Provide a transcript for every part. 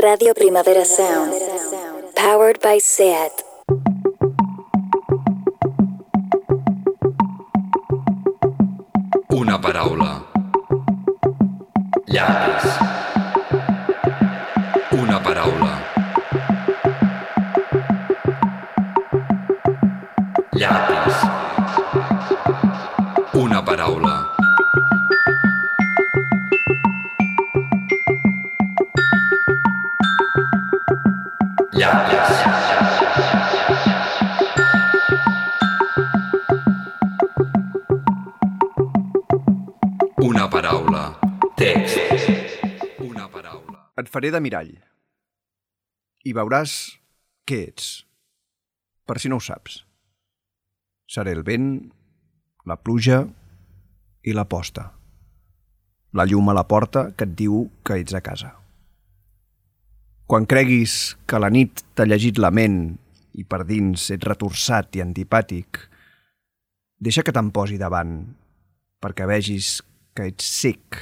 Radio Primavera Sound. Powered by SEAT. Una paraula. Llapis. Faré de mirall i veuràs què ets, per si no ho saps. Seré el vent, la pluja i la posta. La llum a la porta que et diu que ets a casa. Quan creguis que la nit t'ha llegit la ment i per dins ets retorçat i antipàtic, deixa que te'n posi davant perquè vegis que ets sec.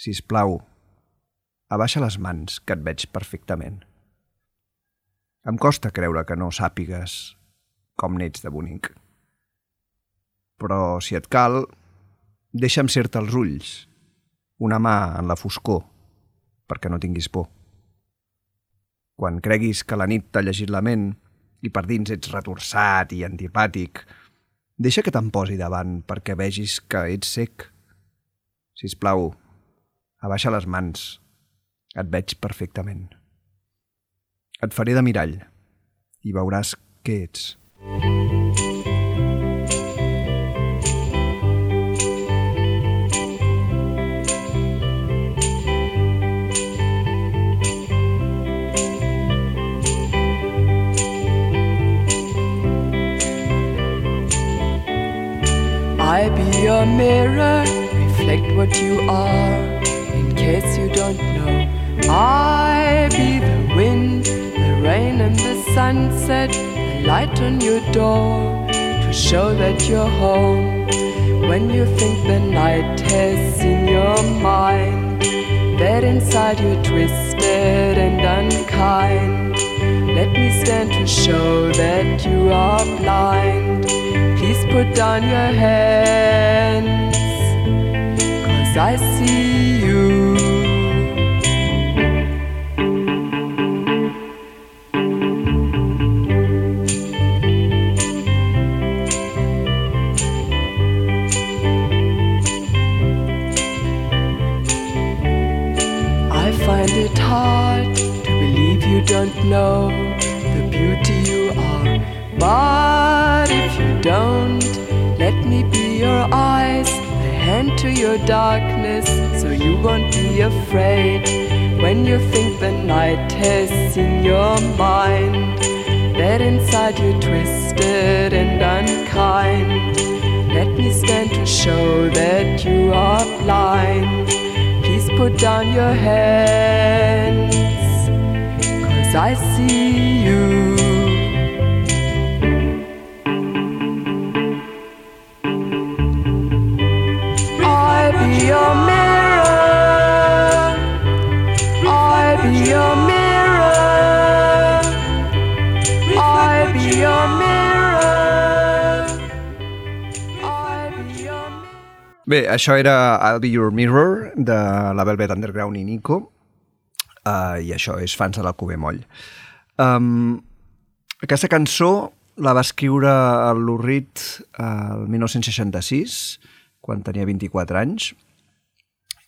Si plau, abaixa les mans, que et veig perfectament. Em costa creure que no sàpigues com n'ets de bonic. Però si et cal, deixa'm ser-te els ulls, una mà en la foscor, perquè no tinguis por. Quan creguis que la nit t'ha llegit la ment i per dins ets retorçat i antipàtic, deixa que te'n posi davant perquè vegis que ets sec. Si plau, abaixa les mans, et veig perfectament. Et faré de mirall i veuràs què ets. I be your mirror, reflect what you are. In case you don't know, I be the wind, the rain, and the sunset, the light on your door to show that you're home. When you think the night has seen your mind, that inside you're twisted and unkind. Let me stand to show that you are blind. Please put down your hands, cause I see you. Know the beauty you are. But if you don't, let me be your eyes, a hand to your darkness, so you won't be afraid. When you think the night has seen your mind, that inside you're twisted and unkind. Let me stand to show that you are blind. Please put down your hands, I see you. I'll be your mirror. I'll be your mirror. I be your mirror. I be your mirror. Bé, això era I'll Be Your Mirror, de la Velvet Underground i Nico, uh, i això és fans de l'Alcover Moll. Um, aquesta cançó la va escriure el Lou Reed el 1966, quan tenia 24 anys,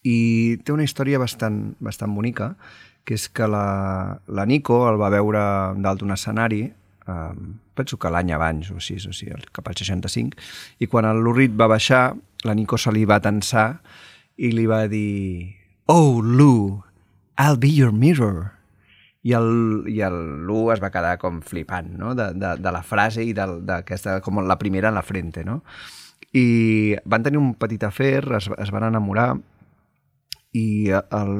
i té una història bastant, bastant bonica, que és que la, la Nico el va veure dalt d'un escenari, um, penso que l'any abans, o sis, o sigui, cap al 65, i quan el Reed va baixar, la Nico se li va tensar i li va dir Oh, Lou, I'll be your mirror. I el, i el Lou es va quedar com flipant no? de, de, de la frase i d'aquesta, com la primera en la frente, no? I van tenir un petit afer, es, es van enamorar i el,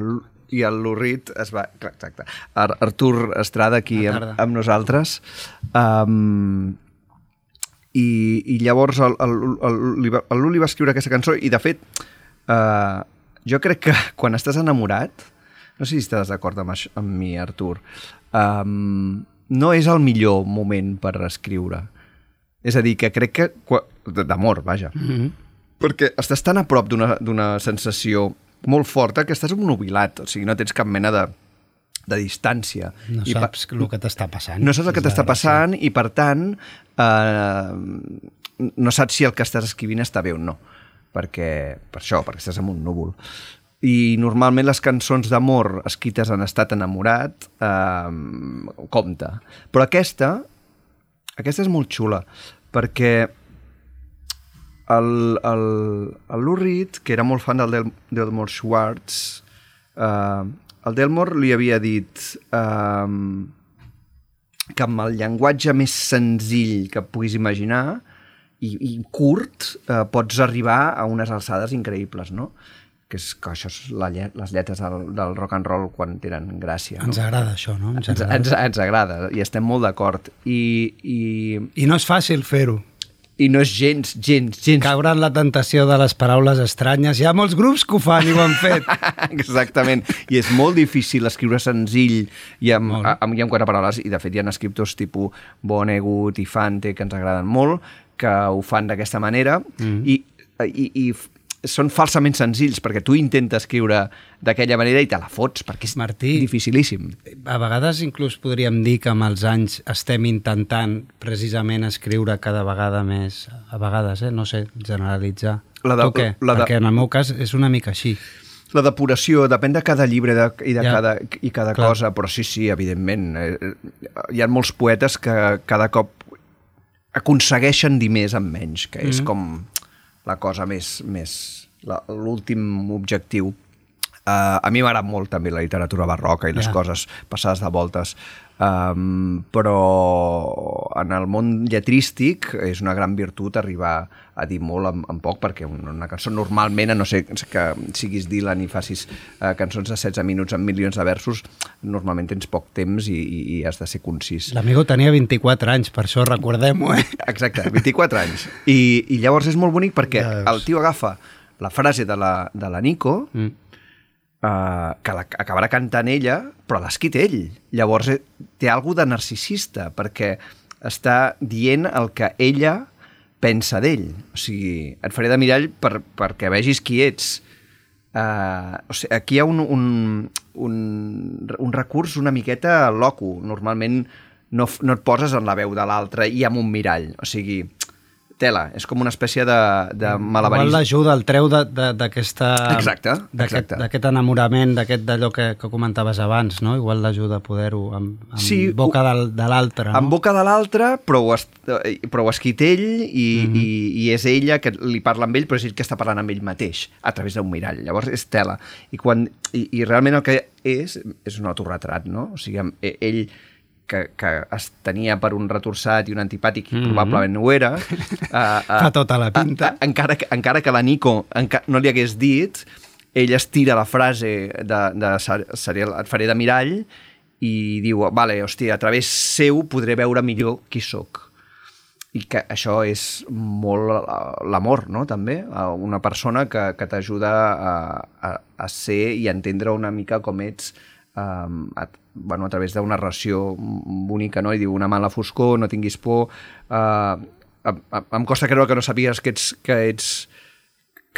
i el Lurrit es va... clar, Exacte. Ar Artur Estrada aquí amb, amb nosaltres. Um, i, I llavors el, el, el, li va- el Lu li va escriure aquesta cançó i de fet uh, jo crec que quan estàs enamorat no sé si estàs d'acord amb, això- amb mi, Artur, um, no és el millor moment per escriure. És a dir, que crec que... D'amor, vaja. Mm -hmm. Perquè estàs tan a prop d'una sensació molt forta que estàs obnubilat, o sigui, no tens cap mena de, de distància. No I pa- saps el que t'està passant. no saps el que t'està passant i, per tant, eh, no saps si el que estàs escrivint està bé o no. Perquè, per això, perquè estàs en un núvol. I normalment les cançons d'amor escrites en estat enamorat eh, compta. Però aquesta, aquesta és molt xula, perquè el, el, el Lou Reed, que era molt fan del Del Delmore Schwartz, eh, el Delmore li havia dit eh, que amb el llenguatge més senzill que puguis imaginar i, i curt eh, pots arribar a unes alçades increïbles, no? Que, és, que això és la lle les lletres del, del rock and roll quan tenen gràcia. No? Ens agrada això, no? Ens Ens, agrada. ens, ens agrada i estem molt d'acord. I, i, I no és fàcil fer-ho. I no és gens, gens, gens... Caure en la tentació de les paraules estranyes. Hi ha molts grups que ho fan i ho han fet. Exactament. I és molt difícil escriure senzill i amb, Molt. amb, i amb quatre paraules. I, de fet, hi ha escriptors tipus Vonnegut i Fante que ens agraden molt, que ho fan d'aquesta manera. Mm. I, i, i són falsament senzills, perquè tu intentes escriure d'aquella manera i te la fots, perquè és Martí. dificilíssim. A vegades inclús podríem dir que amb els anys estem intentant precisament escriure cada vegada més, a vegades, eh? no sé, generalitzar. La de- tu què? la de- Perquè en el meu cas és una mica així. La depuració depèn de cada llibre de, i de Ja. cada, i cada Clar. cosa, però sí, sí, evidentment. Eh, Hi ha molts poetes que cada cop aconsegueixen dir més amb menys, que Mm. és com la cosa més... més l'últim objectiu. Uh, a mi m'agrada molt també la literatura barroca i les Ja. coses passades de voltes, um, però en el món lletrístic és una gran virtut arribar a dir molt amb, amb poc, perquè una, cançó normalment, a no sé que siguis Dylan i facis uh, cançons de 16 minuts amb milions de versos, normalment tens poc temps i, i, i has de ser concís. L'amigo tenia 24 anys, per això recordem-ho, eh? Exacte, 24 anys. I, I llavors és molt bonic perquè Ja el tio agafa la frase de la, de la Nico, Mm. uh, que la, acabarà cantant ella, però l'ha escrit ell. Llavors eh, té alguna de narcisista, perquè està dient el que ella pensa d'ell. O sigui, et faré de mirall per, perquè vegis qui ets. Uh, o sigui, aquí hi ha un, un, un, un recurs una miqueta loco. Normalment no, no et poses en la veu de l'altre i amb un mirall. O sigui, tela, és com una espècie de, de Igual malabarisme. l'ajuda, el treu de- de- d'aquesta... Exacte, d'aquest- exacte. D'aquest enamorament, d'aquest d'allò que, que comentaves abans, no? Igual l'ajuda a poder-ho amb, amb Sí, boca del, de l'altre, no? en boca de l'altre, però, ho est- eh, però ho escrit ell i, mm -hmm. i, i és ella que li parla amb ell, però és ell que està parlant amb ell mateix, a través d'un mirall. Llavors és tela. I, quan, i, i realment el que és, és un autorretrat, no? O sigui, amb- e- ell que, que es tenia per un retorçat i un antipàtic i mm -hmm. probablement no ho era. Uh, uh, Fa tota la pinta. encara, que, encara que la Nico enca no li hagués dit, ell estira la frase de, de ser, seré, et faré de mirall i diu, vale, hòstia, a través seu podré veure millor qui sóc. I que això és molt eh, l'amor, no?, també. Una persona que, que t'ajuda a, a, a ser i a entendre una mica com ets um, a, bueno, a través d'una narració bonica, no? I diu, una mala foscor, no tinguis por... Uh, em, em- em costa creure que no sabies que ets, que ets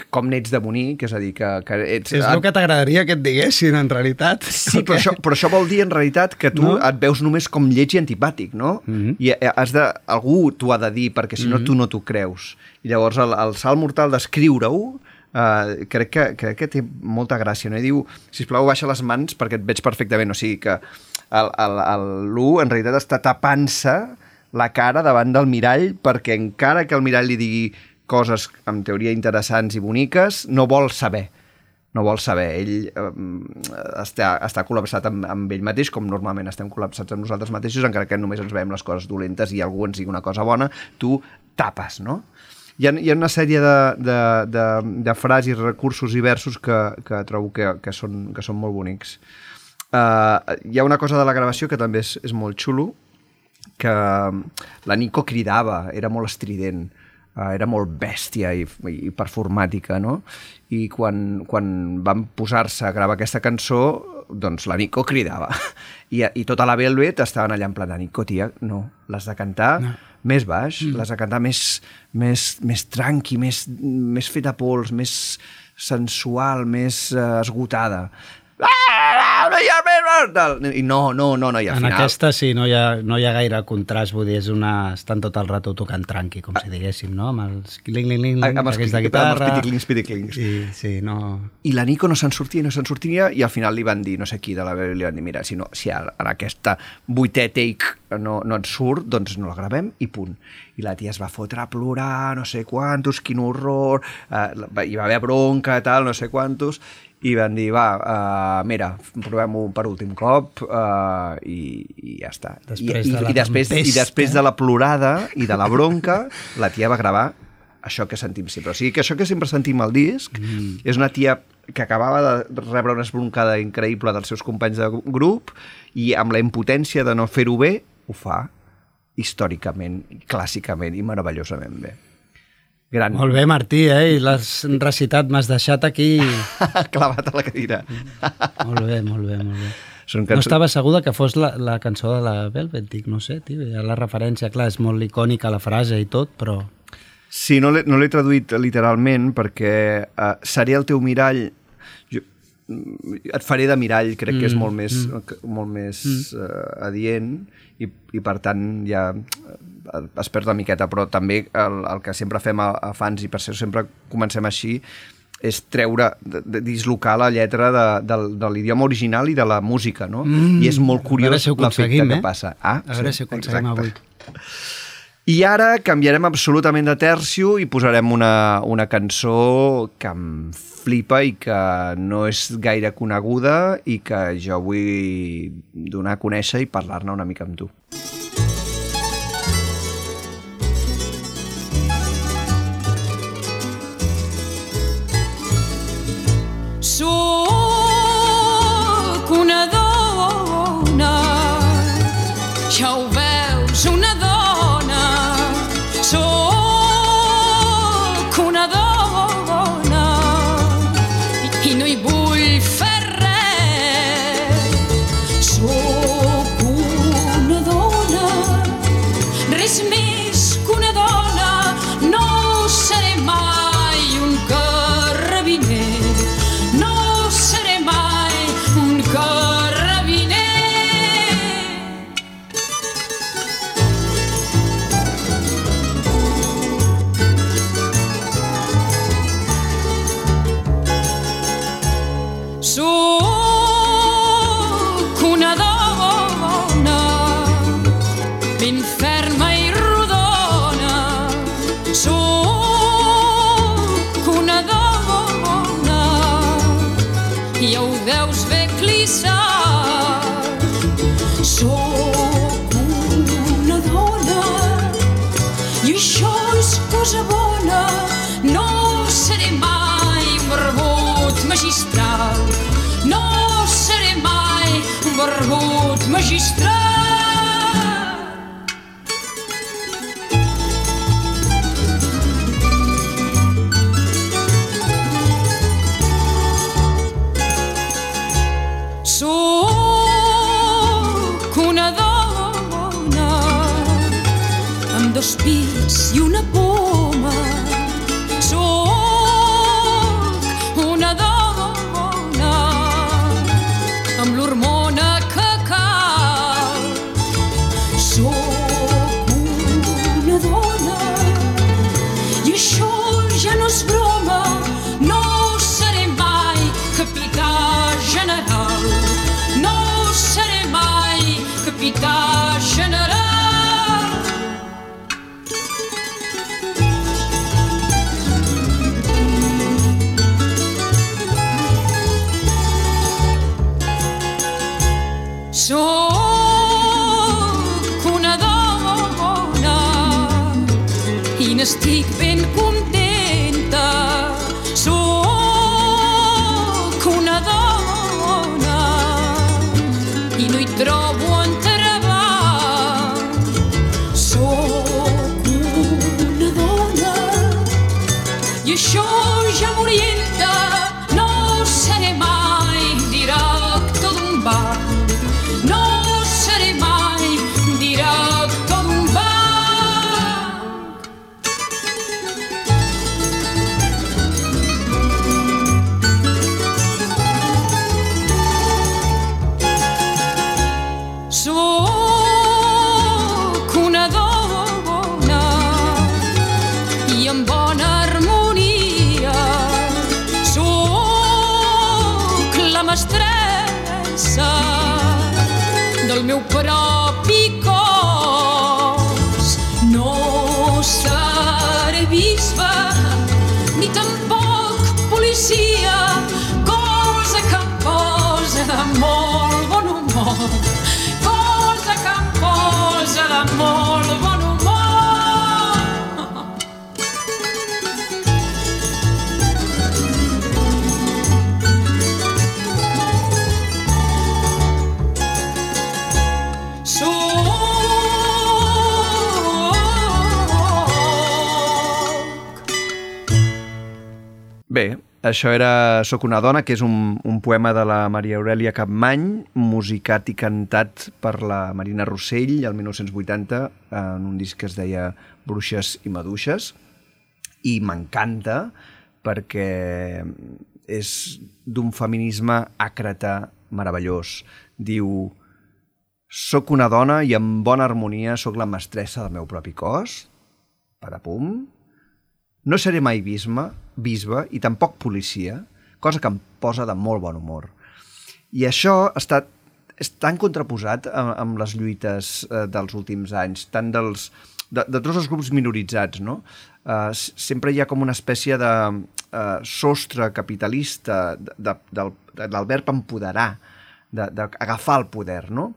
com n'ets de bonic, és a dir, que, que ets... És el que t'agradaria que et diguessin, en realitat. Sí, però això, però això vol dir en realitat que tu No? no? et veus només com lleig i antipàtic, no? Mm -hmm. I eh, has de, algú t'ho ha de dir, perquè si no mm -hmm. tu no t'ho creus. I llavors el, el salt mortal d'escriure-ho Uh, crec, que, crec que té molta gràcia no? i diu, sisplau baixa les mans perquè et veig perfectament, o sigui que el, el, el Lu en realitat està tapant-se la cara davant del mirall perquè encara que el mirall li digui coses en teoria interessants i boniques, no vol saber no vol saber. Ell eh, està, està col·lapsat amb, amb ell mateix, com normalment estem col·lapsats amb nosaltres mateixos, encara que només ens veiem les coses dolentes i algú ens digui una cosa bona, tu tapes, no? Hi ha, hi ha una sèrie de, de, de, de frases, recursos i versos que, que trobo que, que, són, que són molt bonics. Uh, hi ha una cosa de la gravació que també és, és molt xulo, que la Nico cridava, era molt estrident. Uh, era molt bèstia i, i performàtica, no? I quan, quan van posar-se a gravar aquesta cançó, doncs la Nico cridava. I, I tota la Velvet estaven allà en plan, Nico, tia, no, l'has de cantar no. Més baix, mm. l'has de cantar més, més, més tranqui, més, més feta pols, més sensual, més uh, esgotada. Ah, no hi ha més tal. I no, no, no, no, i al En final... aquesta sí, no hi, ha, no hi ha gaire contrast, vull dir, és una... estan tot el rato tocant tranqui, com si diguéssim, no? Amb els cling-ling-ling, amb els, de amb els guitarra... piticlings, piticlings. I, sí, no... I la Nico no se'n sortia, no se'n sortia, i al final li van dir, no sé qui de la veu, li van dir, mira, si, no, si en aquesta vuitè take no, no et surt, doncs no la gravem i punt. I la tia es va fotre a plorar, no sé quantos, quin horror, eh, hi va haver bronca, tal, no sé quantos, i van dir, va, uh, mira, provem-ho per últim cop uh, i, i ja està. Després I, de la i, i, després, I tempesta. després de la plorada i de la bronca, la tia va gravar això que sentim sempre. O sigui que això que sempre sentim al disc mm. és una tia que acabava de rebre una esbroncada increïble dels seus companys de grup i amb la impotència de no fer-ho bé, ho fa històricament, clàssicament i meravellosament bé. Gran. Molt bé, Martí, eh? I l'has recitat, m'has deixat aquí... Clavat a la cadira. molt bé, molt bé, molt bé. Són No estava segur que fos la, la cançó de la Velvet, dic, no sé, tio, ha la referència, clar, és molt icònica la frase i tot, però... Sí, no l'he no traduït literalment perquè uh, seré el teu mirall jo, mm, et faré de mirall, crec mm, que és molt més, mm. molt més mm. uh, adient i, i per tant ja eh, es perd una miqueta, però també el, el que sempre fem a, a fans i per això sempre comencem així és treure, de, de dislocar la lletra de, de, de l'idioma original i de la música, no? Mm, I és molt curiós si l'efecte aconseguim, que eh? passa. Ah, A veure si ho aconseguim avui. I ara canviarem absolutament de tercio i posarem una, una cançó que em flipa i que no és gaire coneguda i que jo vull donar a conèixer i parlar-ne una mica amb tu. Sóc Una dona i això és cosa bona. No seré mai un barbut magistral. No seré mai un barbut magistral. Això era Soc una dona, que és un, un poema de la Maria Aurelia Capmany, musicat i cantat per la Marina Rossell el 1980 en un disc que es deia Bruixes i Maduixes i m'encanta perquè és d'un feminisme àcrata meravellós. Diu, soc una dona i en bona harmonia sóc la mestressa del meu propi cos, parapum, no seré mai bisbe, bisbe i tampoc policia, cosa que em posa de molt bon humor. I això està, és tan contraposat amb, amb les lluites eh, dels últims anys, tant dels, de, de tots els grups minoritzats, no? Uh, sempre hi ha com una espècie de uh, sostre capitalista de, de, verb empoderar, d'agafar el poder, no?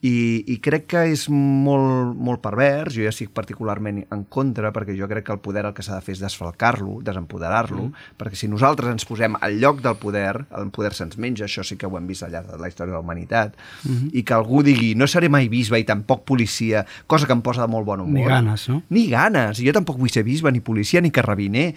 I, i crec que és molt, molt pervers, jo ja estic particularment en contra, perquè jo crec que el poder el que s'ha de fer és desfalcar-lo, desempoderar-lo, mm. perquè si nosaltres ens posem al lloc del poder, el poder se'ns menja, això sí que ho hem vist al llarg de la història de la humanitat, mm -hmm. i que algú digui no seré mai bisbe i tampoc policia, cosa que em posa de molt bon humor. Ni ganes, no? Ni ganes, jo tampoc vull ser bisbe, ni policia, ni carrabiner,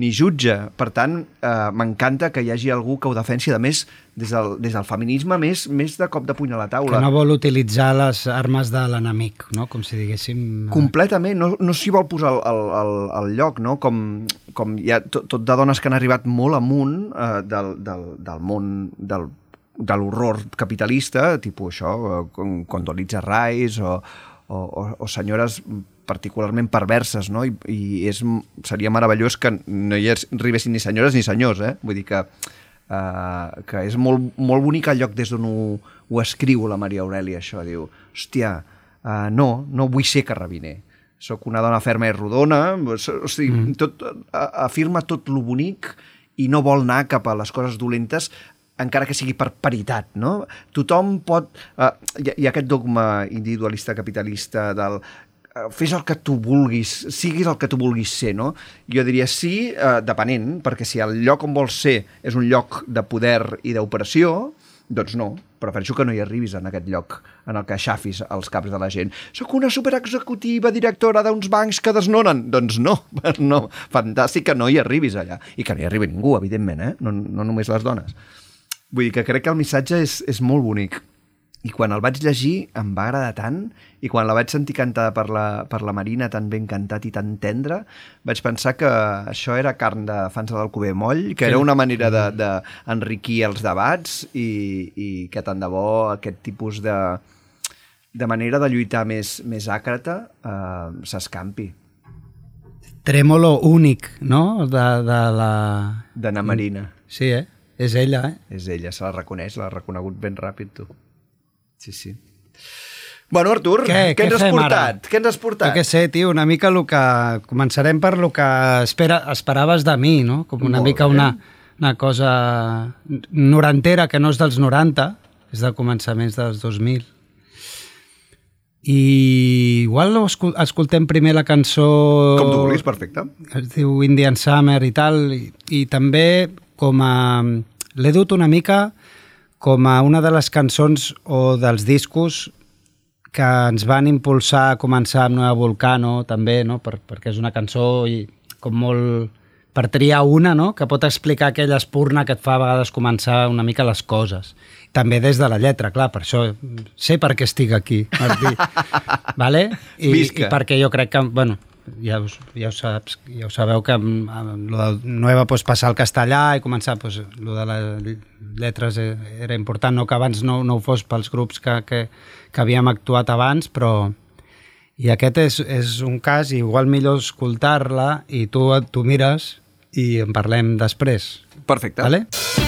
ni jutge. Per tant, eh, m'encanta que hi hagi algú que ho defensi, a més, des del, des del feminisme, més, més de cop de puny a la taula. Que no vol utilitzar les armes de l'enemic, no? Com si diguéssim... eh, Completament, no, no s'hi vol posar al, al, al, al lloc, no? Com, com hi ha tot, tot de dones que han arribat molt amunt eh, del, del, del món del de l'horror capitalista, tipus això, eh, com Condoleezza Rice o, o, o, o senyores particularment perverses, no? I, i és, seria meravellós que no hi arribessin ni senyores ni senyors, eh? Vull dir que, uh, que és molt, molt bonic el lloc des d'on ho, ho escriu la Maria Aurelia, això. Diu, hòstia, uh, no, no vull ser carrabiner. Soc una dona ferma i rodona, o sigui, mm. tot, afirma tot lo bonic i no vol anar cap a les coses dolentes encara que sigui per paritat, no? Tothom pot... Uh, hi, ha- hi ha aquest dogma individualista capitalista del eh, fes el que tu vulguis, siguis el que tu vulguis ser, no? Jo diria sí, eh, depenent, perquè si el lloc on vols ser és un lloc de poder i d'operació, doncs no, prefereixo que no hi arribis en aquest lloc en el que xafis els caps de la gent. Soc una superexecutiva directora d'uns bancs que desnonen. Doncs no, no, fantàstic que no hi arribis allà. I que no hi arribi ningú, evidentment, eh? no, no només les dones. Vull dir que crec que el missatge és, és molt bonic. I quan el vaig llegir em va agradar tant i quan la vaig sentir cantada per la, per la Marina tan ben cantat i tan tendre, vaig pensar que això era carn de fans de l'Alcover Moll, que era una manera d'enriquir de, els debats i, i que tant de bo aquest tipus de, de manera de lluitar més, més àcrata eh, s'escampi. Trèmolo únic, no?, de, de la... D'Anna Marina. Sí, eh? És ella, eh? És ella, se la reconeix, l'ha reconegut ben ràpid, tu. Sí, sí. Bueno, Artur, Què- què, què ens has ara? portat? Què ens has Jo portat? què sé, tio, una mica el que... Començarem per lo que espera, esperaves de mi, no? Com una Molt mica bé. una, una cosa norantera, que no és dels 90, és de començaments dels 2000. I igual escoltem primer la cançó... Com tu vulguis, perfecte. es diu Indian Summer i tal, i, i també com a... L'he dut una mica com a una de les cançons o dels discos que ens van impulsar a començar amb Nueva Volcano, també, no? per, perquè és una cançó i com molt per triar una, no? que pot explicar aquella espurna que et fa a vegades començar una mica les coses. També des de la lletra, clar, per això sé per què estic aquí, Martí. vale? I, Visca. I perquè jo crec que, bueno, ja, us, ja, ho saps, ja ho sabeu que amb, amb lo del Nueva pues, passar al castellà i començar, pues, lo de les lletres eh, era important, no que abans no, no ho fos pels grups que, que, que havíem actuat abans, però i aquest és, és un cas, i igual millor escoltar-la i tu tu mires i en parlem després. Perfecte. Vale? tanning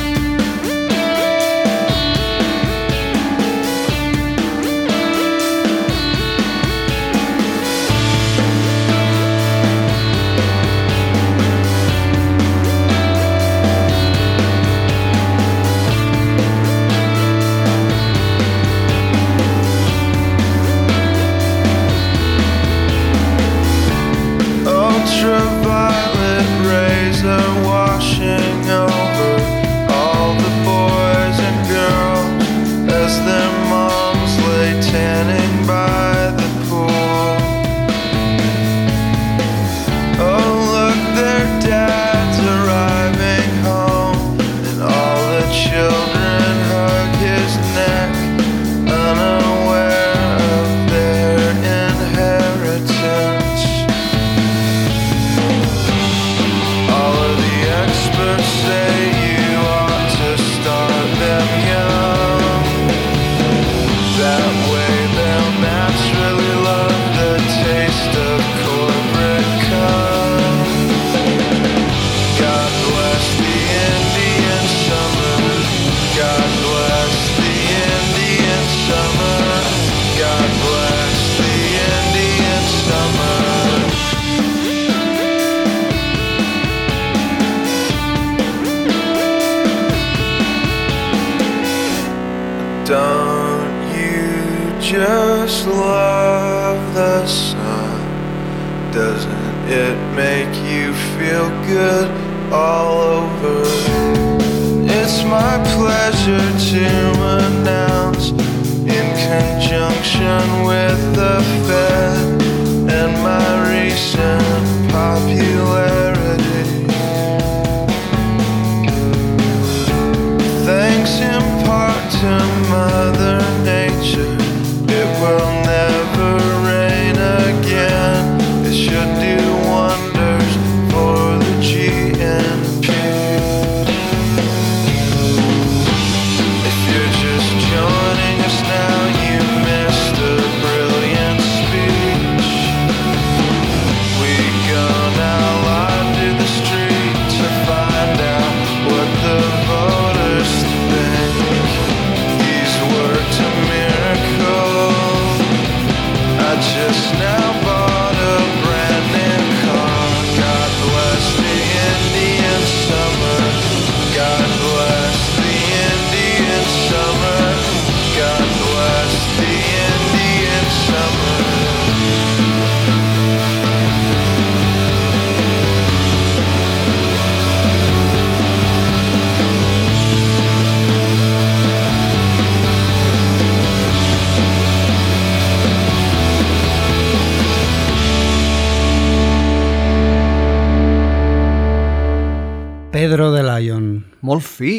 Molt fi.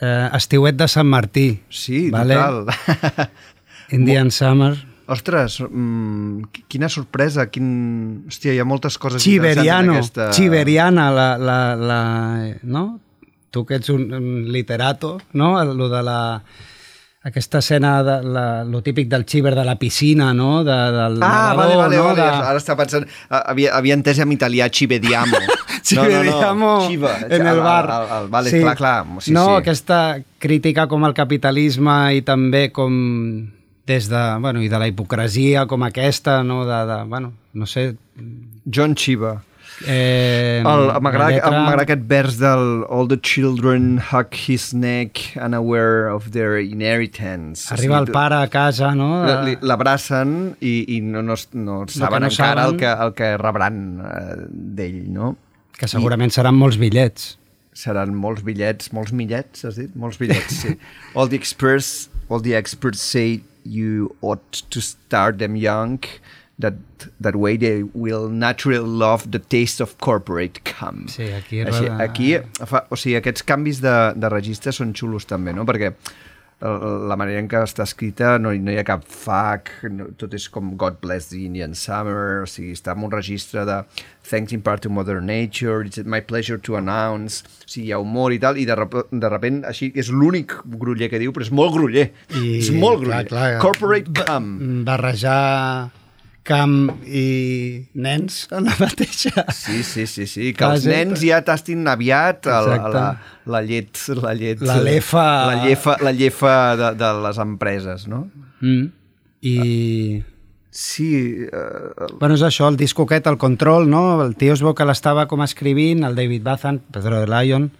eh, estiuet de Sant Martí. Sí, vale? total. Indian Summer. Ostres, mm, qui- quina sorpresa, quin... Hòstia, hi ha moltes coses Chiberiano, interessants en aquesta... Chiberiana, la, la, la, no? Tu que ets un, un literato, no? Lo de la, aquesta escena, de, la, lo típic del xiver de la piscina, no? De, del Ah, nedador, vale, vale, no? vale. De... Ara estava pensant... ah, Havia, havia entès en italià Chibediamo. Chiberiamo Chiva, en el bar. El, el, el, vale, clar, clar. Sí, no, sí. aquesta crítica com al capitalisme i també com des de, bueno, i de la hipocresia com aquesta, no, de, de bueno, no sé... John Chiva. Eh, M'agrada lletra- aquest vers del All the children hug his neck unaware of their inheritance. Arriba O el pare a casa, no? L'abracen i, i no, no, no saben no encara saben. el que, el que rebran eh, d'ell, no? Que segurament seran molts bitllets. Seran molts bitllets, molts millets, has dit? Molts bitllets, sí. all the experts, all the experts say you ought to start them young, that that way they will naturally love the taste of corporate cum. Sí, aquí Així, roda- aquí fa, o sigui, aquests canvis de, de registre són xulos també, no? Perquè el- la manera en què està escrita no, no hi ha cap fuck, no, tot és com God bless the Indian summer, o sigui, està en un registre de thanks in part to mother nature, it's my pleasure to announce, o sigui, hi ha humor i tal, i de, rep de repent així és l'únic gruller que diu, però és molt gruller, I, és molt clar, gruller. clar, Corporate cum. Barrejar camp i nens en la mateixa... Sí, sí, sí, sí, que els nens ja tastin aviat el, la, la llet, la llet... La lefa- La llefa, la llefa de, de les empreses, no? Mm. I... Sí, eh, Bueno, és això, el disco aquest, el Control, no? El tio es veu que l'estava com escrivint, el David Bazan, Pedro de Lion,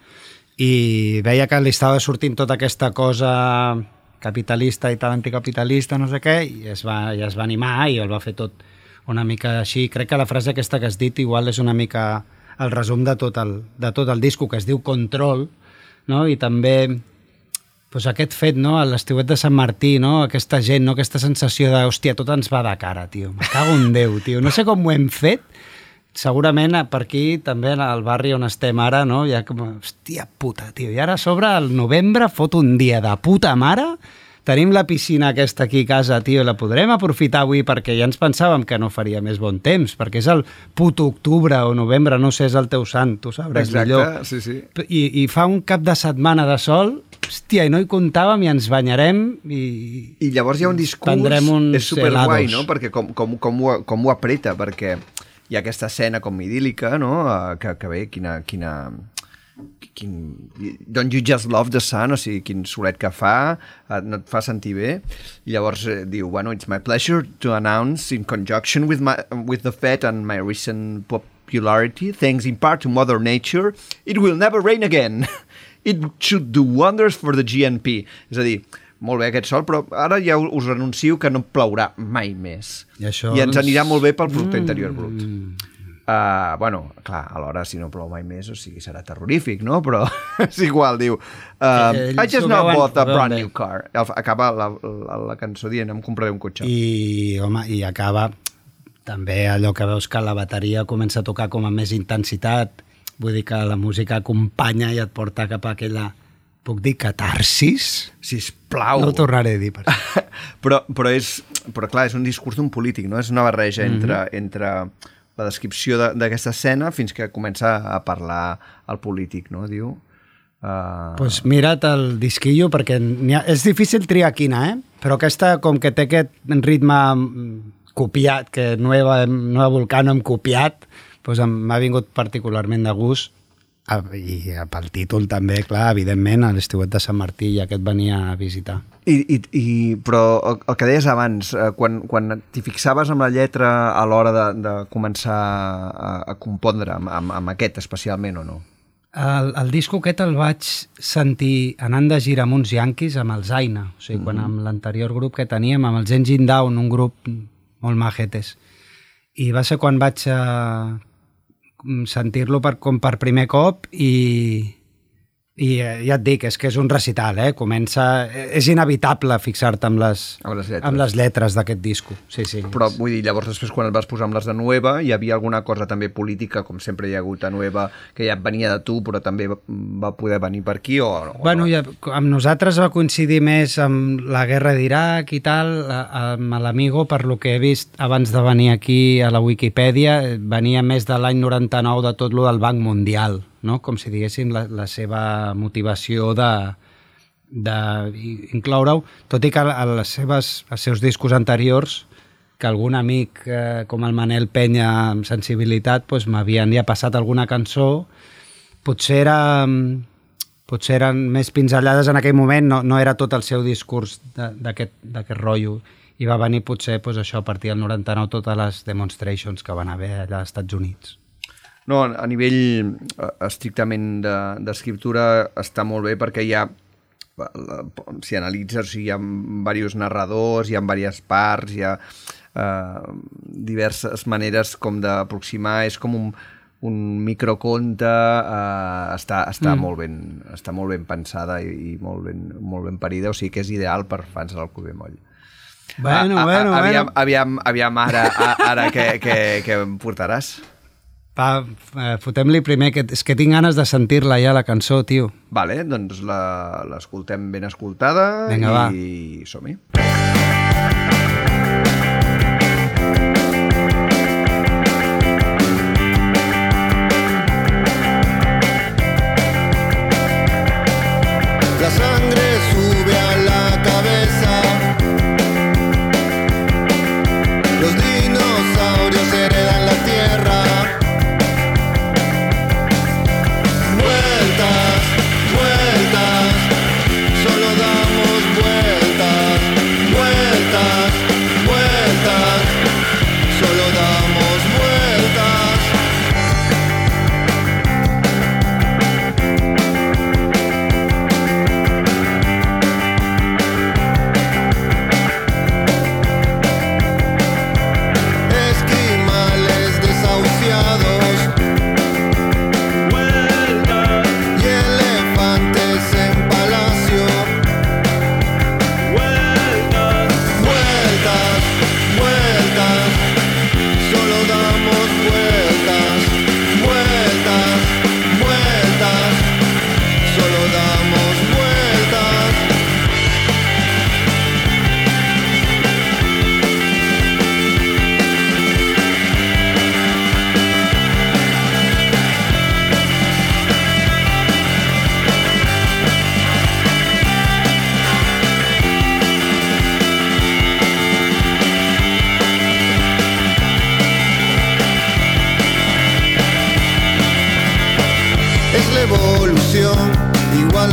i veia que li estava sortint tota aquesta cosa capitalista i tal, anticapitalista, no sé què, i es va, i es va animar i el va fer tot una mica així. Crec que la frase aquesta que has dit igual és una mica el resum de tot el, de tot el disco, que es diu Control, no? i també pues aquest fet, no? l'estiuet de Sant Martí, no? aquesta gent, no? aquesta sensació de, hòstia, tot ens va de cara, tio. Me cago en Déu, tio. No sé com ho hem fet, segurament per aquí, també al barri on estem ara, no? ha com, hòstia puta, tio. I ara a sobre, el novembre, fot un dia de puta mare, tenim la piscina aquesta aquí a casa, tio, la podrem aprofitar avui perquè ja ens pensàvem que no faria més bon temps, perquè és el puto octubre o novembre, no sé, és el teu sant, tu sabràs Exacte, millor. sí, sí. I, I fa un cap de setmana de sol, hòstia, i no hi comptàvem i ens banyarem i... I llavors hi ha un discurs, uns és superguai, helados. no? Perquè com, com, com, ho, com ho apreta, perquè hi ha aquesta escena com idíl·lica, no? Eh, Que, que bé, quina, quina, quin, don't you just love the sun, o sigui, quin solet que fa, eh, no et fa sentir bé. I llavors eh, diu, bueno, it's my pleasure to announce in conjunction with, my, with the Fed and my recent popularity, thanks in part to Mother Nature, it will never rain again. It should do wonders for the GNP. És a dir, molt bé aquest sol, però ara ja us anuncio que no plourà mai més. I això I ens anirà molt bé pel producte interior brut. Uh, bueno, clar, alhora si no plou mai més, o sigui, serà terrorífic, no? Però és igual, diu. Uh, I just now bought a brand new car. Acaba la, la, la cançó dient, em compraré un cotxe. I, home, i acaba també allò que veus que la bateria comença a tocar com a més intensitat, vull dir que la música acompanya i et porta cap a aquella, puc dir, catarsis? Sisplau. No ho tornaré a dir. Per... però, però, és, però clar, és un discurs d'un polític, no? És una barreja Mhm. entre, entre la descripció de- d'aquesta escena fins que comença a parlar el polític, no? Diu... Uh, pues mira't el disquillo perquè ha, és difícil triar quina, eh? però aquesta com que té aquest ritme mm, copiat, que Nueva, Nueva Volcano hem copiat, doncs m'ha vingut particularment de gust i eh, pel títol també, clar, evidentment, a l'estiuet de Sant Martí ja que et venia a visitar. I, i, i, però el, el que deies abans, eh, quan, quan t'hi fixaves amb la lletra a l'hora de, de començar a, a compondre, amb, amb, amb aquest especialment o no? El, el disco aquest el vaig sentir anant de gira amb uns yanquis amb els Aina, o sigui, quan amb l'anterior grup que teníem, amb els Engine Down, un grup molt majetes. I va ser quan vaig eh, sentir-lo per, com per primer cop i, i eh, ja et dic, és que és un recital, eh? Comença... És inevitable fixar-te amb les, Amb les lletres. amb les lletres d'aquest disco. Sí, sí. Però vull dir, llavors després quan et vas posar amb les de Nueva hi havia alguna cosa també política, com sempre hi ha hagut a Nueva, que ja venia de tu però també va, poder venir per aquí o, o Bueno, no? ja, amb nosaltres va coincidir més amb la guerra d'Iraq i tal, amb l'Amigo, per lo que he vist abans de venir aquí a la Wikipedia, eh, venia més de l'any 99 de tot lo del Banc Mundial, no? com si diguéssim la, la seva motivació de d'incloure-ho, tot i que a les seves, als seus discos anteriors que algun amic eh, com el Manel Penya amb sensibilitat doncs, m'havien ja passat alguna cançó potser era mm, potser eren més pinzellades en aquell moment, no, no era tot el seu discurs d'aquest rotllo i va venir potser doncs, això a partir del 99 totes les demonstrations que van haver allà als Estats Units. No, a nivell eh, estrictament de- d'escriptura està molt bé perquè hi ha la- si analitzes, o sigui, hi ha diversos narradors, hi ha diverses parts, hi ha eh, diverses maneres com d'aproximar, és com un, un microconte, eh, està, està, mm. molt ben, està molt ben pensada i, i molt, ben, molt ben parida, o sigui que és ideal per fans de l'Alcover Moll. Bueno, Ah, ah, bueno, aviam, bueno. Aviam, aviam ara, a- ara què, què, què em portaràs? Va, eh, fotem-li primer, que és que tinc ganes de sentir-la ja, la cançó, tio. Vale, doncs la- l'escoltem ben escoltada Vinga, va. i som-hi. La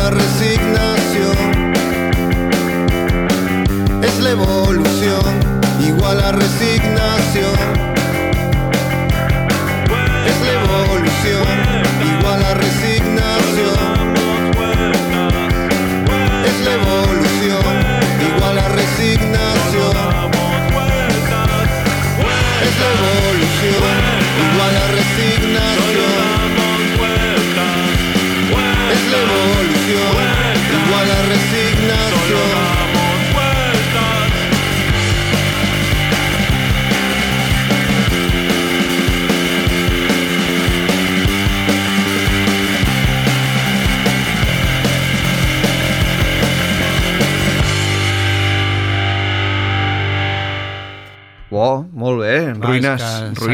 una resignación. Es la evolución igual a resignación.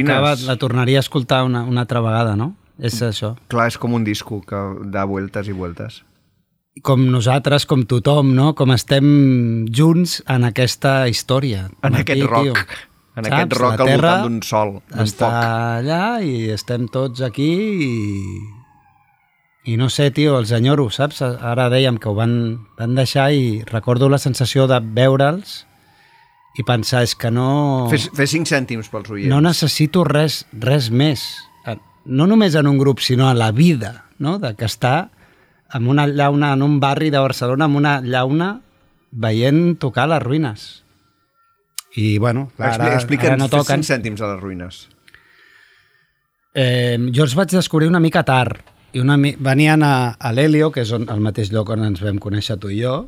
Ruïnes. s'acaba, La tornaria a escoltar una, una altra vegada, no? És això. Clar, és com un disco que da vueltes i vueltes. Com nosaltres, com tothom, no? Com estem junts en aquesta història. En Aquí, aquest rock, tio. en Saps? aquest rock al voltant d'un sol, d'un Està foc. allà i estem tots aquí i... I no sé, tio, els enyoro, saps? Ara dèiem que ho van, van deixar i recordo la sensació de veure'ls i pensar, és que no... Fes, fes 5 cèntims pels oients. No necessito res, res més. Eh, No només en un grup, sinó a la vida, no? De que està en una llauna, en un barri de Barcelona, amb una llauna, veient tocar les ruïnes. I, bueno, clar, ara, Explica'ns, ara no fes toquen. 5 cèntims a les ruïnes. Eh, jo els vaig descobrir una mica tard. I una, venien a, a l'Helio, que és on, el mateix lloc on ens vam conèixer tu i jo,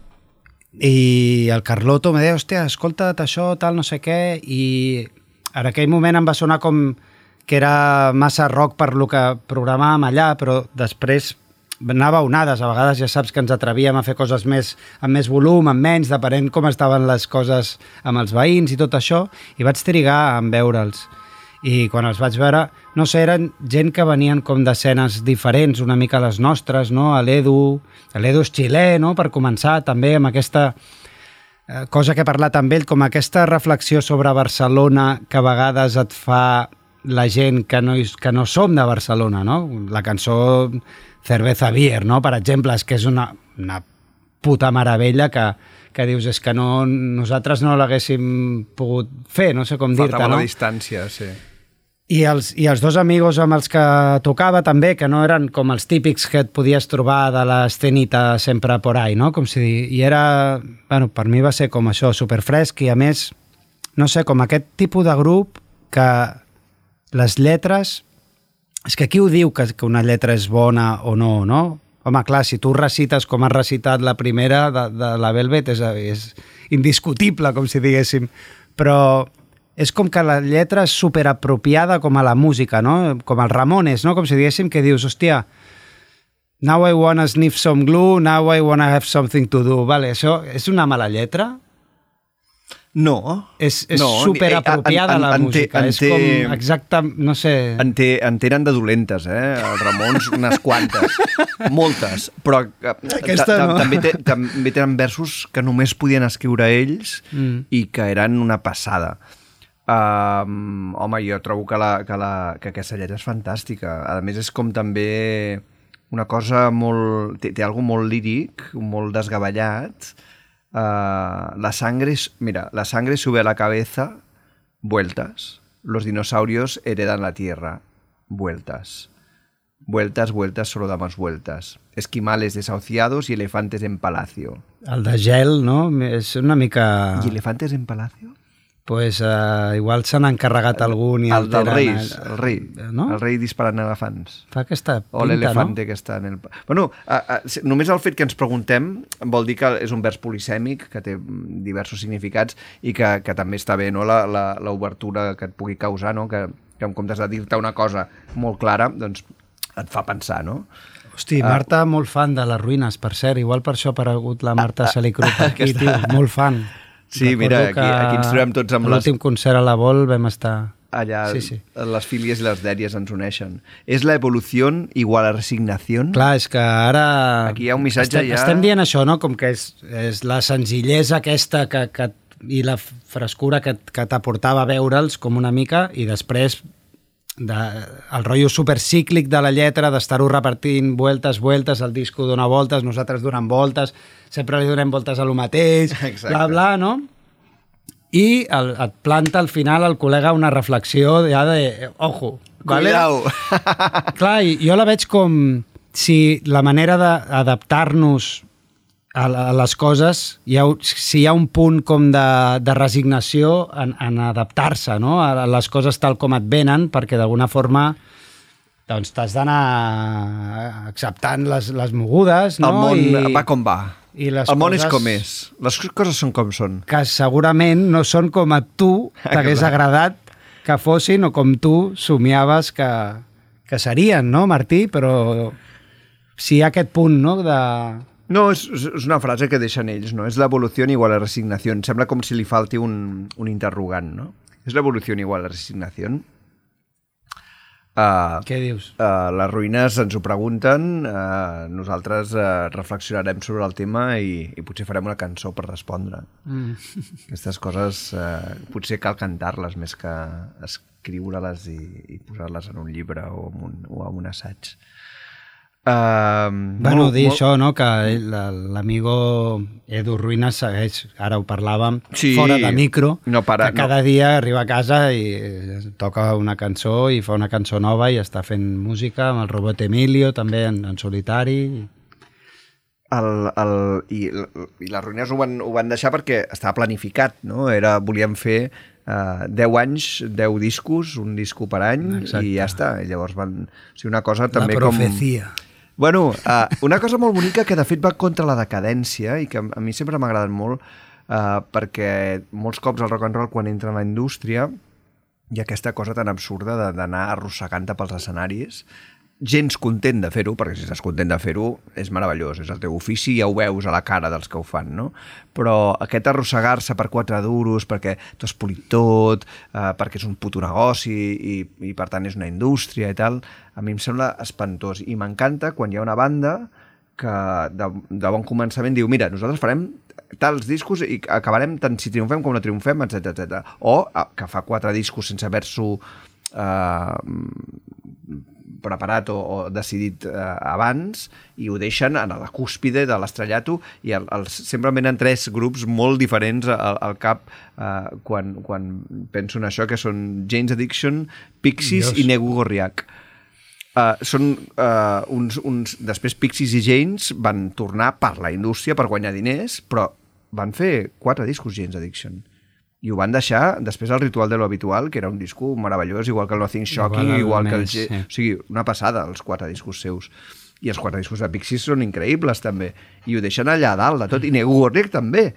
i el Carloto em deia, hòstia, escolta't això, tal, no sé què, i en aquell moment em va sonar com que era massa rock per lo que programàvem allà, però després anava a onades, a vegades ja saps que ens atrevíem a fer coses més, amb més volum, amb menys, depenent com estaven les coses amb els veïns i tot això, i vaig trigar en veure'ls. I quan els vaig veure, no sé, eren gent que venien com d'escenes diferents, una mica les nostres, no? A l'Edu, l'Edu és xilè, no? Per començar, també amb aquesta eh, cosa que he parlat amb ell, com aquesta reflexió sobre Barcelona que a vegades et fa la gent que no, que no som de Barcelona, no? La cançó Cerveza Beer, no? Per exemple, és que és una, una puta meravella que, que dius, és que no, nosaltres no l'haguéssim pogut fer, no sé com dir-te, Faltava no? la distància, sí. I els, I els dos amigos amb els que tocava també, que no eren com els típics que et podies trobar de l'escenita sempre por ahí, no? Com si... I era... Bueno, per mi va ser com això, superfresc i a més, no sé, com aquest tipus de grup que les lletres... És que qui ho diu que, que una lletra és bona o no, no? Home, clar, si tu recites com has recitat la primera de, de la Velvet és, és indiscutible, com si diguéssim. Però és com que la lletra és superapropiada com a la música, no? Com el Ramones, no? Com si diguéssim que dius, hòstia, now I wanna sniff some glue, now I wanna have something to do. Vale, això és una mala lletra? No. És, és no, superapropiada en- en- la en té- música. en és té- com exacte, no sé... En, té, en tenen de dolentes, eh? Els Ramons, unes quantes. moltes. Però eh, Aquesta ta- ta- no. també, té, també tenen versos que només podien escriure ells Mm. i que eren una passada. Um, home, jo trobo que, la, que, la, que aquesta lletra és fantàstica. A més, és com també una cosa molt... Té, té algo molt líric, molt desgavellat. Uh, la sangre... Mira, la sangre sube a la cabeza, vueltas. Los dinosaurios heredan la tierra, vueltas. Vueltas, vueltas, solo damos vueltas. Esquimales desahuciados y elefantes en palacio. El de gel, no? És una mica... ¿Y elefantes en palacio? Pues, uh, igual se n'ha encarregat algun i el reis, eh, el rei. No? El rei disparant elefants. Fa aquesta pinta, O l'elefante no? que està en el... Bueno, a, a, si- només el fet que ens preguntem vol dir que és un vers polisèmic, que té diversos significats i que, que també està bé no? la- la- l'obertura que et pugui causar, no? que, que en comptes de dir-te una cosa molt clara, doncs et fa pensar, no? Hosti, Marta, molt fan de les ruïnes, per cert. Igual per això ha aparegut la Marta Salicrup aquí, Aquesta- tio. Molt fan. Sí, mira, aquí- aquí ens trobem tots amb les- L'últim concert a la Vol vam estar... Allà Sí, sí. les fílies i les dèries ens uneixen. És la evolució igual a resignació? Clar, és que ara... Aquí hi ha un missatge estem, ja- Estem dient això, no? Com que és, és la senzillesa aquesta que, que, i la frescura que, que t'aportava veure'ls com una mica i després de, el rotllo supercíclic de la lletra, d'estar-ho repartint vueltes, vueltes, el disco dona voltes, nosaltres donem voltes, sempre li donem voltes a lo mateix, Exacte. bla, bla, no? i el, et planta al final el col·lega una reflexió ja de, ojo, vale? Cuidao. Clar, i jo la veig com si la manera d'adaptar-nos a, a les coses, hi ha, si hi ha un punt com de, de resignació en, en adaptar-se no? a les coses tal com et venen, perquè d'alguna forma doncs t'has d'anar acceptant les, les mogudes, no? El món I, va com va. i les el món és com és. Les coses són com són. que segurament no són com a tu t'hagués Clar. agradat que fossin o com tu somiaves que, que serien, no, Martí? Però si hi ha aquest punt, no?, de... No, és, és una frase que deixen ells, no? És l'evolució igual a resignació. Sembla com si li falti un, un interrogant, no? És l'evolució igual a resignació. Uh, Què dius? uh, les ruïnes ens ho pregunten, uh, nosaltres uh, reflexionarem sobre el tema i, i potser farem una cançó per respondre. Mm. Aquestes coses uh, potser cal cantar-les més que escriure-les i, i posar-les en un llibre o en un, o en un assaig. Uh, Bueno, dir això, no?, que l'amigo Edu Ruïnes segueix, ara ho parlàvem, Sí, fora de micro, no para, que cada dia arriba a casa i eh, toca una cançó i fa una cançó nova i està fent música amb el robot Emilio, també en, en solitari. el, el, i, i les ruïnes ho van, ho van deixar perquè estava planificat, no? Era, volíem fer uh, 10 anys, 10 discos, un disco per any, Exacte. i ja està. I llavors van... O sigui, una cosa també la com... Bueno, uh, una cosa molt bonica que de fet va contra la decadència i que a mi sempre m'ha agradat molt uh, perquè molts cops el rock and roll quan entra en la indústria hi ha aquesta cosa tan absurda d'anar arrossegant-te pels escenaris gens content de fer-ho, perquè si estàs content de fer-ho és meravellós, és el teu ofici i ja ho veus a la cara dels que ho fan, no? Però aquest arrossegar-se per quatre duros, perquè t'ho has polit tot, eh, perquè és un puto negoci i, i per tant és una indústria i tal, a mi em sembla espantós i m'encanta quan hi ha una banda que de, de bon començament diu mira, nosaltres farem tals discos i acabarem tant si triomfem com no triomfem, etc etc. O eh, que fa quatre discos sense haver-s'ho eh, preparat o, o decidit eh, abans i ho deixen a la cúspide de l'estrellato i el, el, sempre em venen tres grups molt diferents al, al cap eh, quan, quan penso en això, que són Jane's Addiction, Pixies Dios. i Negu Gorriak. Uh, són uh, uns, uns... Després Pixies i Janes van tornar per la indústria per guanyar diners, però van fer quatre discos Jane's Addiction i ho van deixar després el ritual de lo habitual, que era un disco meravellós, igual que el Nothing Shocking, Igual igual que el... G... sí. O sigui, una passada, els quatre discos seus. I els quatre discos de Pixies són increïbles, també. I ho deixen allà a dalt de tot. I Negu Gorriak també.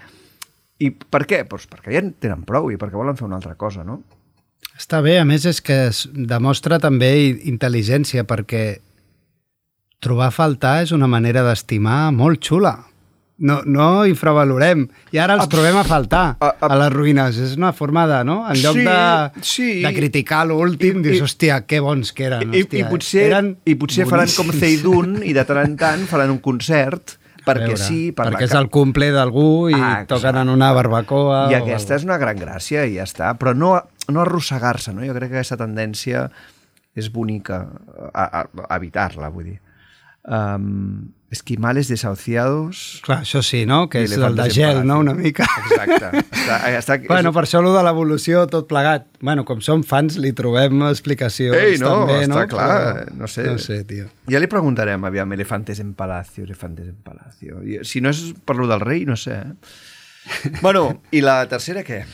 I per què? Pues perquè ja en tenen prou i perquè volen fer una altra cosa, no? Està bé, a més és que es demostra també intel·ligència perquè trobar a faltar és una manera d'estimar molt xula. No, no infravalorem. I ara els trobem a faltar, A- a- a les ruïnes. És una forma de, no? En lloc Sí, de, sí. de criticar l'últim, dius, hòstia, que bons que eren. I, hòstia, i, potser, eren I potser faran com. Zeidun i de tant en tant faran un concert perquè veure, sí, per perquè és el cumple d'algú i Ah, toquen en una barbacoa. I aquesta és una gran gràcia i ja està, però no, no arrossegar-se, no? Jo crec que aquesta tendència és bonica a, a, a evitar-la, vull dir. Um, esquimales desahuciados... Clar, això sí, no? Que és el de gel, no? Una mica. Exacte. Està, està, Bueno, per això, allò de l'evolució, tot plegat. Bueno, com som fans, li trobem explicacions Ei, no, també, no? està clar, Però- no sé. No sé, tio. Ja li preguntarem, aviam, elefantes en palacio, elefantes en palacio. Si no és per lo del rei, no sé. Eh? bueno, i la tercera què?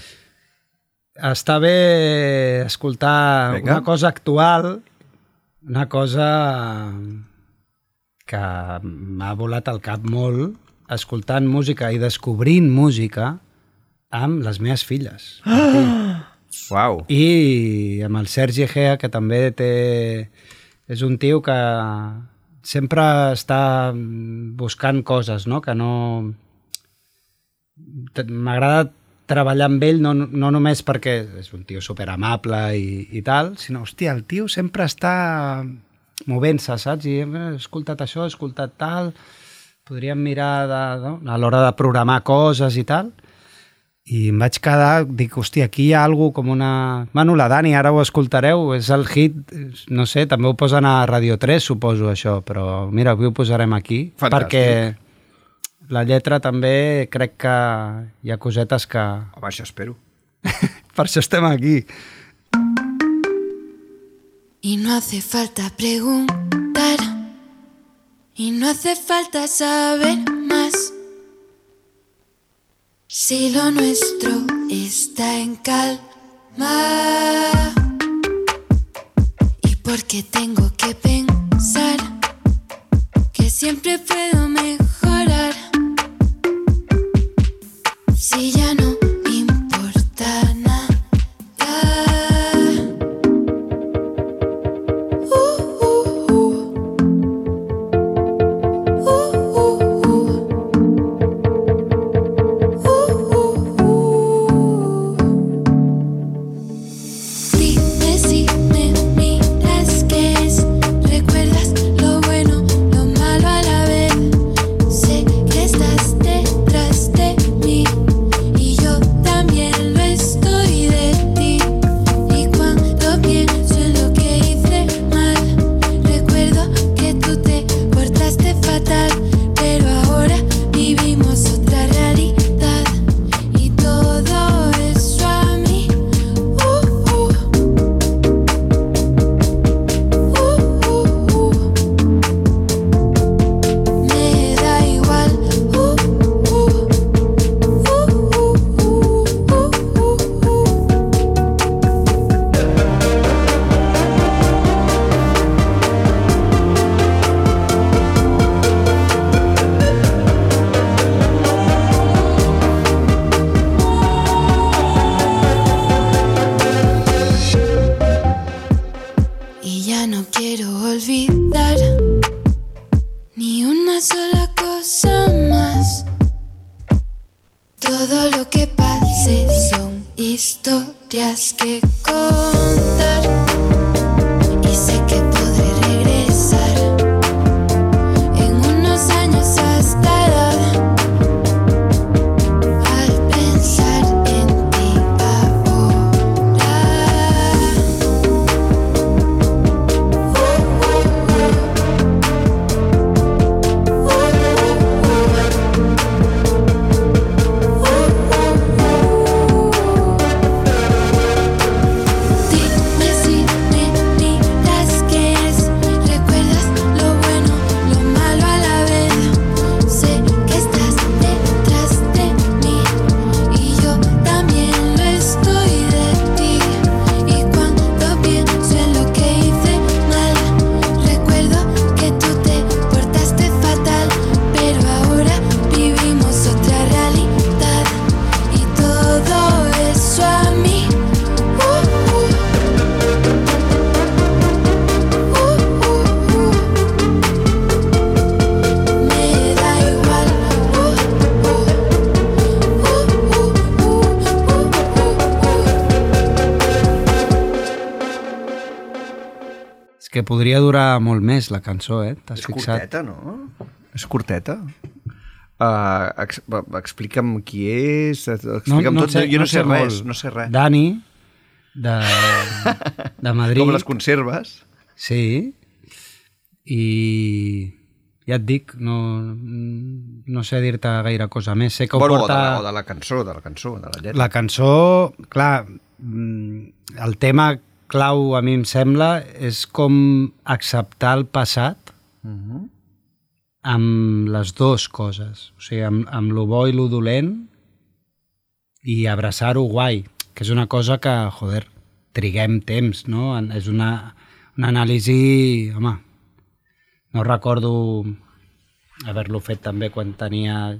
Està bé escoltar Vinga. una cosa actual, una cosa que m'ha volat al cap molt, escoltant música i descobrint música amb les meves filles. Uau. I amb el Sergi Egea, que també té... És un tio que sempre està buscant coses, no? Que no... M'agrada treballar amb ell no, no només perquè és un tio superamable i, i tal, sinó, hòstia, el tio sempre està movent-se, saps? I "Eh, he escoltat això, he escoltat tal, podríem mirar de, no? a l'hora de programar coses i tal, i em vaig quedar, dic, hòstia, aquí hi ha alguna com una... Bueno, la Dani, ara ho escoltareu, és el hit, no sé, també ho posen a Radio 3, suposo, això, però mira, avui ho posarem aquí, Fantàstic. perquè la lletra també crec que hi ha cosetes que, Home, això espero. Per això estem aquí. Y no hace falta preguntar. Y no hace falta saber más. Si lo nuestro está en calma. Y porque tengo que pensar que siempre puedo mejorar. Si ya no que podria durar molt més la cançó, eh? T'has És fixat? curteta, no? És curteta. Uh, ex explica'm qui és, explica'm tot. jo no, sé, res, molt. no sé res. Dani, de, de Madrid. Com les conserves. Sí. I ja et dic, no, no sé dir-te gaire cosa més. Sé que bueno, porta... o, de la, o de la cançó, de la cançó, de la lletra. La cançó, clar, mm, el tema clau a mi em sembla és com acceptar el passat Mhm. amb les dues coses, o sigui, amb, amb lo bo i lo dolent i abraçar-ho guai, que és una cosa que, joder, triguem temps, no? És una, una anàlisi, home, no recordo haver-lo fet també quan tenia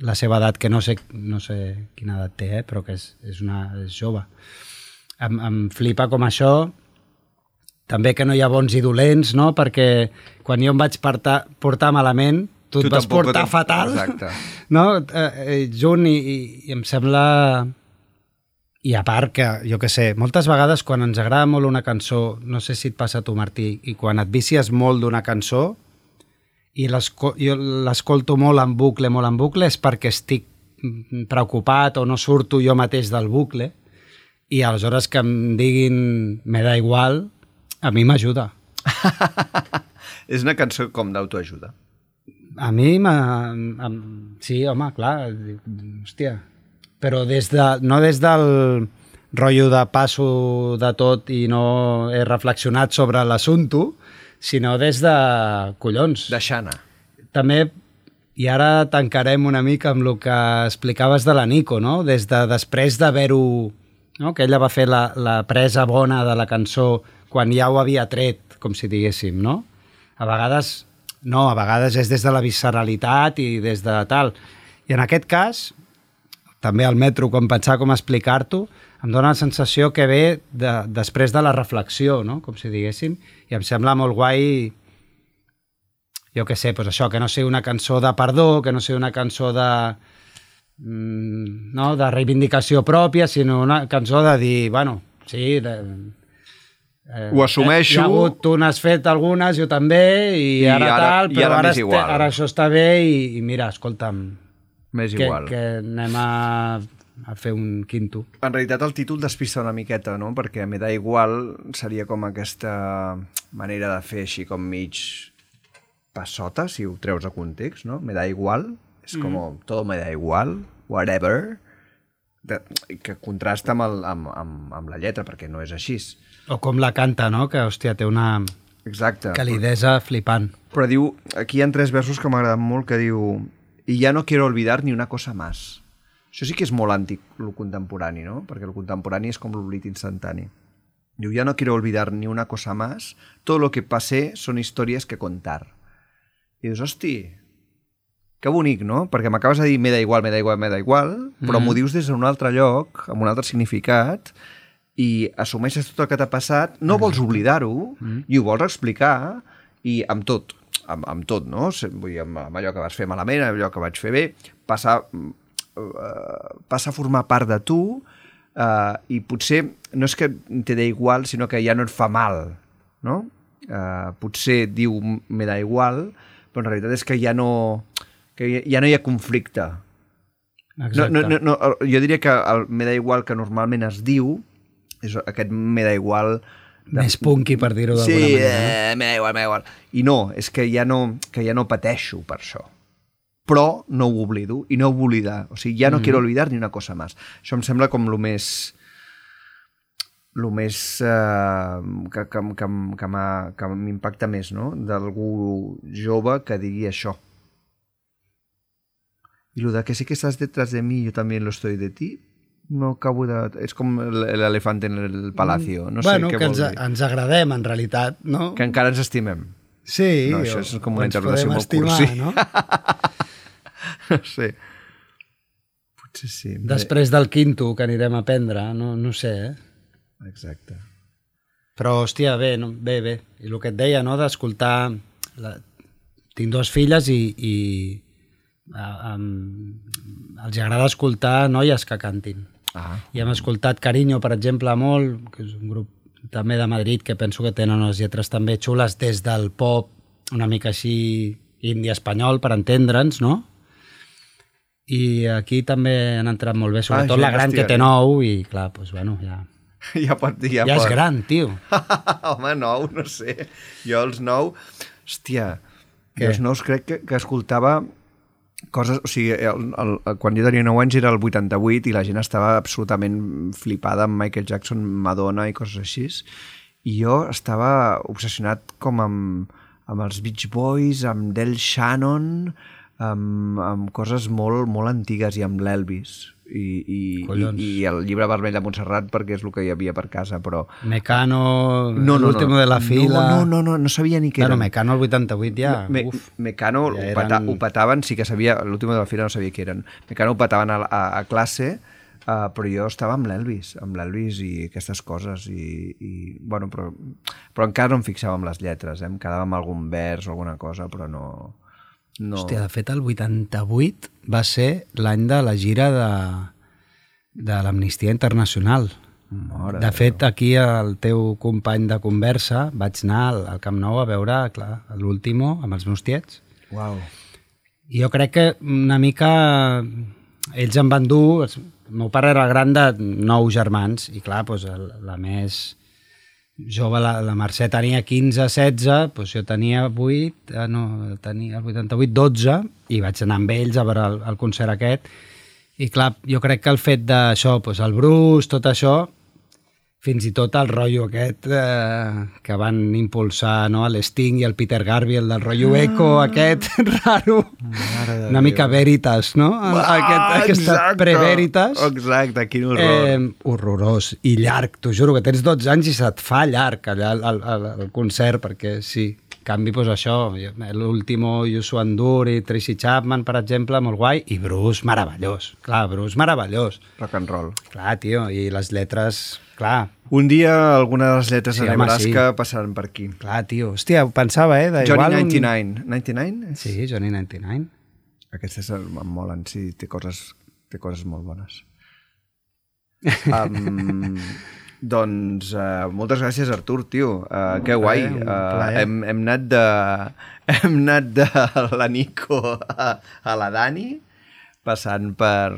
la seva edat, que no sé, no sé quina edat té, eh? però que és, és, una, és jove. Em, em flipa com això, també que no hi ha bons i dolents, no? perquè quan jo em vaig portar, portar malament, tu, Tu et vas portar te- fatal, Exacte. no? Eh, eh, junt i, i, i em sembla... I a part que, jo que sé, moltes vegades quan ens agrada molt una cançó, no sé si et passa a tu, Martí, i quan et vicies molt d'una cançó i jo l'escolto molt en bucle, molt en bucle, és perquè estic mm, preocupat o no surto jo mateix del bucle i aleshores que em diguin me da igual, a mi m'ajuda. És una cançó com d'autoajuda. A mi, em- sí, home, clar, hòstia, però des de, no des del, rotllo de passo de tot i no he reflexionat sobre l'assumpte, sinó des de collons. De Xana. També, i ara tancarem una mica amb el que explicaves de la Nico, no? Des de després d'haver-ho... No? Que ella va fer la, la presa bona de la cançó quan ja ho havia tret, com si diguéssim, no? A vegades, no, a vegades és des de la visceralitat i des de tal. I en aquest cas, també al metro, quan pensava com explicar-t'ho, em dóna la sensació que ve de, després de la reflexió, no? com si diguéssim, i em sembla molt guai jo què sé, doncs això, que no sigui una cançó de perdó, que no sigui una cançó de, no, de reivindicació pròpia, sinó una cançó de dir, bueno, sí, de, eh, Ho assumeixo. Hi ha hagut, tu n'has fet algunes, jo també, i, I ara, ara- tal, i però ara ara, m'és este- igual. ara això està bé i, i mira, escolta'm, M'és que, igual. que anem a, a fer un quinto. En realitat el títol despista una miqueta, no? Perquè me da igual seria com aquesta manera de fer així com mig passota, si ho treus a context, no? Me da igual, és com mm. todo me da igual, whatever, de, que contrasta amb, el, amb, amb, amb la lletra, perquè no és així. O com la canta, no? Que, hòstia, té una Exacte. calidesa flipant. Però diu, aquí hi ha tres versos que m'agraden molt, que diu i ja no quiero olvidar ni una cosa más. Això sí que és molt antic, el contemporani, no? Perquè el contemporani és com l'oblit instantani. Diu, ya no quiero olvidar ni una cosa más, todo lo que pasé son historias que contar. I dius, hosti, que bonic, no? Perquè m'acabes de dir me da igual, me da igual, me da igual, però m'ho dius des d'un altre lloc, amb un altre significat, i assumeixes tot el que t'ha passat, no vols oblidar-ho, i ho vols explicar, i amb tot, amb, amb tot, no? Vull dir, amb, amb allò que vas fer malament, amb allò que vaig fer bé, passa, uh, passa a formar part de tu, uh, i potser no és que te dé igual, sinó que ja no et fa mal, no? Uh, potser diu me da igual, però en realitat és que ja no, que ja, no hi ha conflicte. No, Exacte. no, no, no, jo diria que el me da igual que normalment es diu és aquest me da igual Més punky, per dir-ho d'alguna sí, manera. no? eh, me da igual, me da igual. I no, és que ja no, que ja no pateixo per això. Però no ho oblido i no ho oblidar. O sigui, ja no Mhm. quiero olvidar ni una cosa més. Això em sembla com lo més el més eh, que, que, que, que m'impacta més, no? D'algú jove que digui això. I lo de que sí que estàs detrás de mi, yo también lo estoy de ti, no acabo de... És com l'elefant en el palacio. No sé bueno, què que ens, ens agradem, en realitat, no? Que encara ens estimem. Sí. No, això és com una interpretació molt estimar, cursi. No? No sé. Potser sí. Després del quinto que anirem a prendre, no, no sé, eh? Exacte. Però, hòstia, bé, no, bé, bé. I el que et deia, no?, d'escoltar... La... Tinc dues filles i, i a, a, els agrada escoltar noies que cantin. Ah. I hem escoltat Carinyo, per exemple, molt, que és un grup també de Madrid que penso que tenen unes lletres també xules des del pop una mica així indi espanyol, per entendre'ns, no? I aquí també han entrat molt bé, sobretot Ah, ja la gran que té nou i, clar, doncs, bueno, ja, Ja pot ja, ja, ja pot. és gran, tio. Home, nou, no sé. Jo els nou... Hòstia, Què? jo els nous crec que, que escoltava coses... O sigui, el, el, quan jo tenia 9 anys era el 88 i la gent estava absolutament flipada amb Michael Jackson, Madonna i coses així. I jo estava obsessionat com amb, amb els Beach Boys, amb Del Shannon, amb, amb coses molt, molt antigues i amb l'Elvis. I, i, i, Collons. i el llibre vermell de Montserrat perquè és el que hi havia per casa, però... Mecano, No, no, l'último no. de la fila... No, no, no, no sabia ni què Bueno, era. Mecano el 88 ja, Me, uf. Mecano Ja eren- ho, peta, ho petaven, sí que sabia, l'últim de la fila no sabia què eren. Mecano ho petaven a, a, a classe, uh, però jo estava amb l'Elvis, amb l'Elvis i aquestes coses, i, i bueno, però, però encara no em fixava en les lletres, eh? em quedava amb algun vers o alguna cosa, però no... no... Hòstia, de fet, el 88 va ser l'any de la gira de, de l'Amnistia Internacional. Mare de fet, aquí el teu company de conversa vaig anar al, al Camp Nou a veure, l'último amb els meus tiets. Uau. I jo crec que una mica ells em van dur... El meu pare era gran de nou germans i clar, doncs, la més jove, la, la Mercè tenia 15, 16, doncs jo tenia 8, eh, no, tenia el 88, 12 i vaig anar amb ells a veure el, el concert aquest. I clar, jo crec que el fet d'això, doncs el Bruce, tot això, fins i tot el rotllo aquest eh, que van impulsar no, l'Sting i el Peter Gabriel del rotllo eco aquest raro, una mica veritas, no? Aquest, aquesta exacte. preveritas. Exacte, quin horror. Eh, horrorós i llarg, t'ho juro, que tens 12 anys i se't fa llarg allà al, al, al concert, perquè sí, canvi, doncs això, l'último Yusu Andur i Tracy Chapman, per exemple, molt guai, i Bruce, meravellós. Clar, Bruce, meravellós. Rock and roll. Clar, tio, i les lletres, clar, Un dia alguna de les lletres Sí, de home, Nebraska passaran per aquí. clar, tio. Hòstia, ho pensava, eh? De Johnny igual 99. 99? Un... Sí, Johnny 99. Aquestes em molen, sí, té coses, té coses molt bones. Um, doncs uh, moltes gràcies, Artur, tio. Uh, que guai. Uh, hem, hem anat de, hem anat de la Nico a, a la Dani, passant per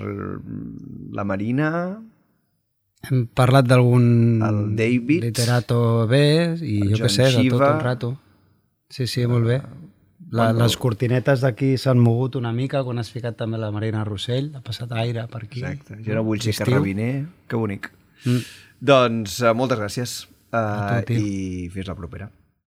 la Marina, Hem parlat d'algun David, literato bé i jo què sé, de tot un rato. Sí, sí, molt bé. La, les cortinetes d'aquí s'han mogut una mica quan has ficat també la Marina Rossell, ha passat aire per aquí. Exacte. Jo no vull ser carrabiner. Que bonic. Mm. Doncs uh, moltes gràcies uh, tu, i fins la propera.